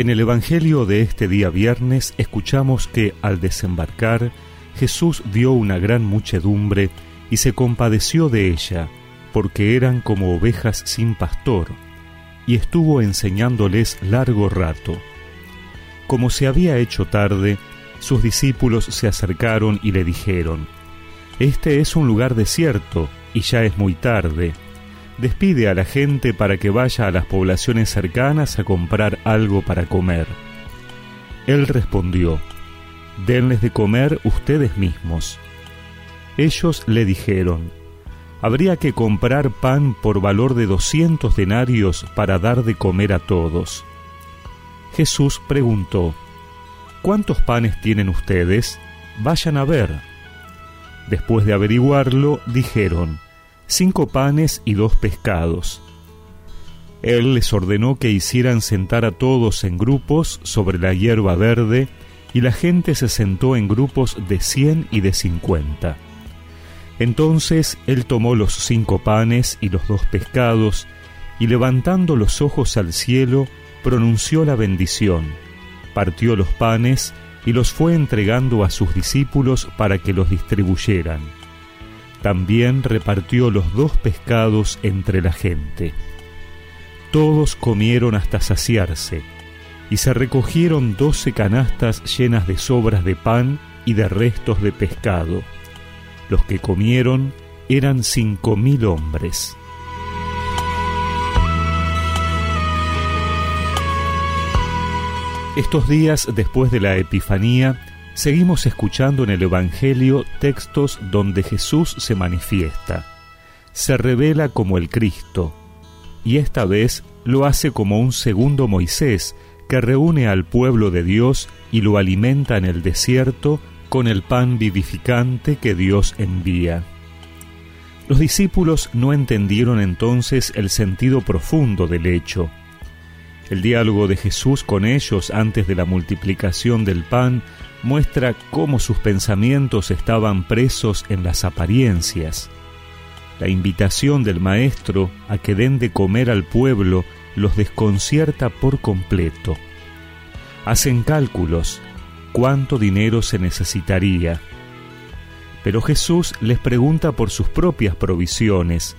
En el Evangelio de este día viernes escuchamos que al desembarcar Jesús vio una gran muchedumbre y se compadeció de ella, porque eran como ovejas sin pastor, y estuvo enseñándoles largo rato. Como se había hecho tarde, sus discípulos se acercaron y le dijeron, Este es un lugar desierto, y ya es muy tarde. Despide a la gente para que vaya a las poblaciones cercanas a comprar algo para comer. Él respondió, Denles de comer ustedes mismos. Ellos le dijeron, Habría que comprar pan por valor de doscientos denarios para dar de comer a todos. Jesús preguntó, ¿Cuántos panes tienen ustedes? Vayan a ver. Después de averiguarlo, dijeron, cinco panes y dos pescados. Él les ordenó que hicieran sentar a todos en grupos sobre la hierba verde, y la gente se sentó en grupos de cien y de cincuenta. Entonces él tomó los cinco panes y los dos pescados, y levantando los ojos al cielo, pronunció la bendición partió los panes y los fue entregando a sus discípulos para que los distribuyeran. También repartió los dos pescados entre la gente. Todos comieron hasta saciarse, y se recogieron doce canastas llenas de sobras de pan y de restos de pescado. Los que comieron eran cinco mil hombres. Estos días después de la Epifanía, seguimos escuchando en el Evangelio textos donde Jesús se manifiesta, se revela como el Cristo, y esta vez lo hace como un segundo Moisés que reúne al pueblo de Dios y lo alimenta en el desierto con el pan vivificante que Dios envía. Los discípulos no entendieron entonces el sentido profundo del hecho, el diálogo de Jesús con ellos antes de la multiplicación del pan muestra cómo sus pensamientos estaban presos en las apariencias. La invitación del Maestro a que den de comer al pueblo los desconcierta por completo. Hacen cálculos, cuánto dinero se necesitaría. Pero Jesús les pregunta por sus propias provisiones,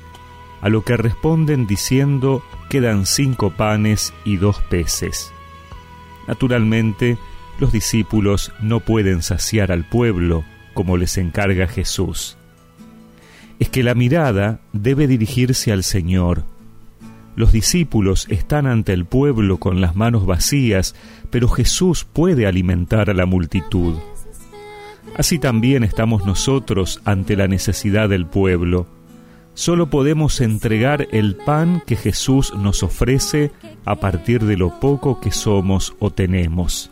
a lo que responden diciendo quedan cinco panes y dos peces. Naturalmente, los discípulos no pueden saciar al pueblo como les encarga Jesús. Es que la mirada debe dirigirse al Señor. Los discípulos están ante el pueblo con las manos vacías, pero Jesús puede alimentar a la multitud. Así también estamos nosotros ante la necesidad del pueblo solo podemos entregar el pan que Jesús nos ofrece a partir de lo poco que somos o tenemos.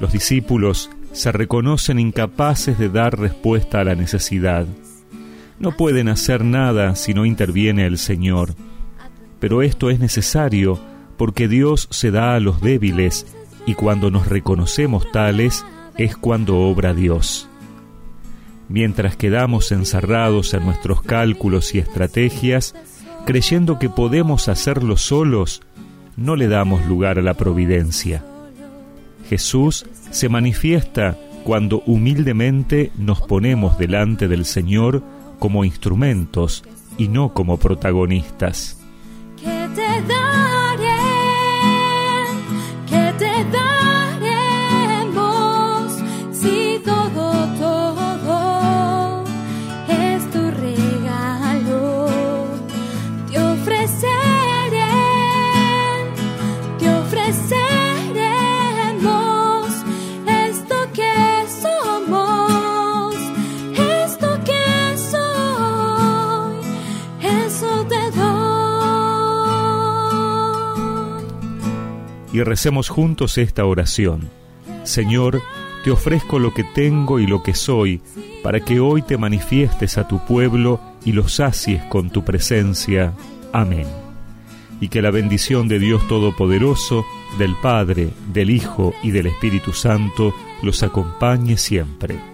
Los discípulos se reconocen incapaces de dar respuesta a la necesidad. No pueden hacer nada si no interviene el Señor. Pero esto es necesario porque Dios se da a los débiles y cuando nos reconocemos tales es cuando obra Dios mientras quedamos encerrados en nuestros cálculos y estrategias, creyendo que podemos hacerlo solos, no le damos lugar a la providencia. Jesús se manifiesta cuando humildemente nos ponemos delante del Señor como instrumentos y no como protagonistas. Y recemos juntos esta oración. Señor, te ofrezco lo que tengo y lo que soy, para que hoy te manifiestes a tu pueblo y lo sacies con tu presencia. Amén. Y que la bendición de Dios Todopoderoso, del Padre, del Hijo y del Espíritu Santo los acompañe siempre.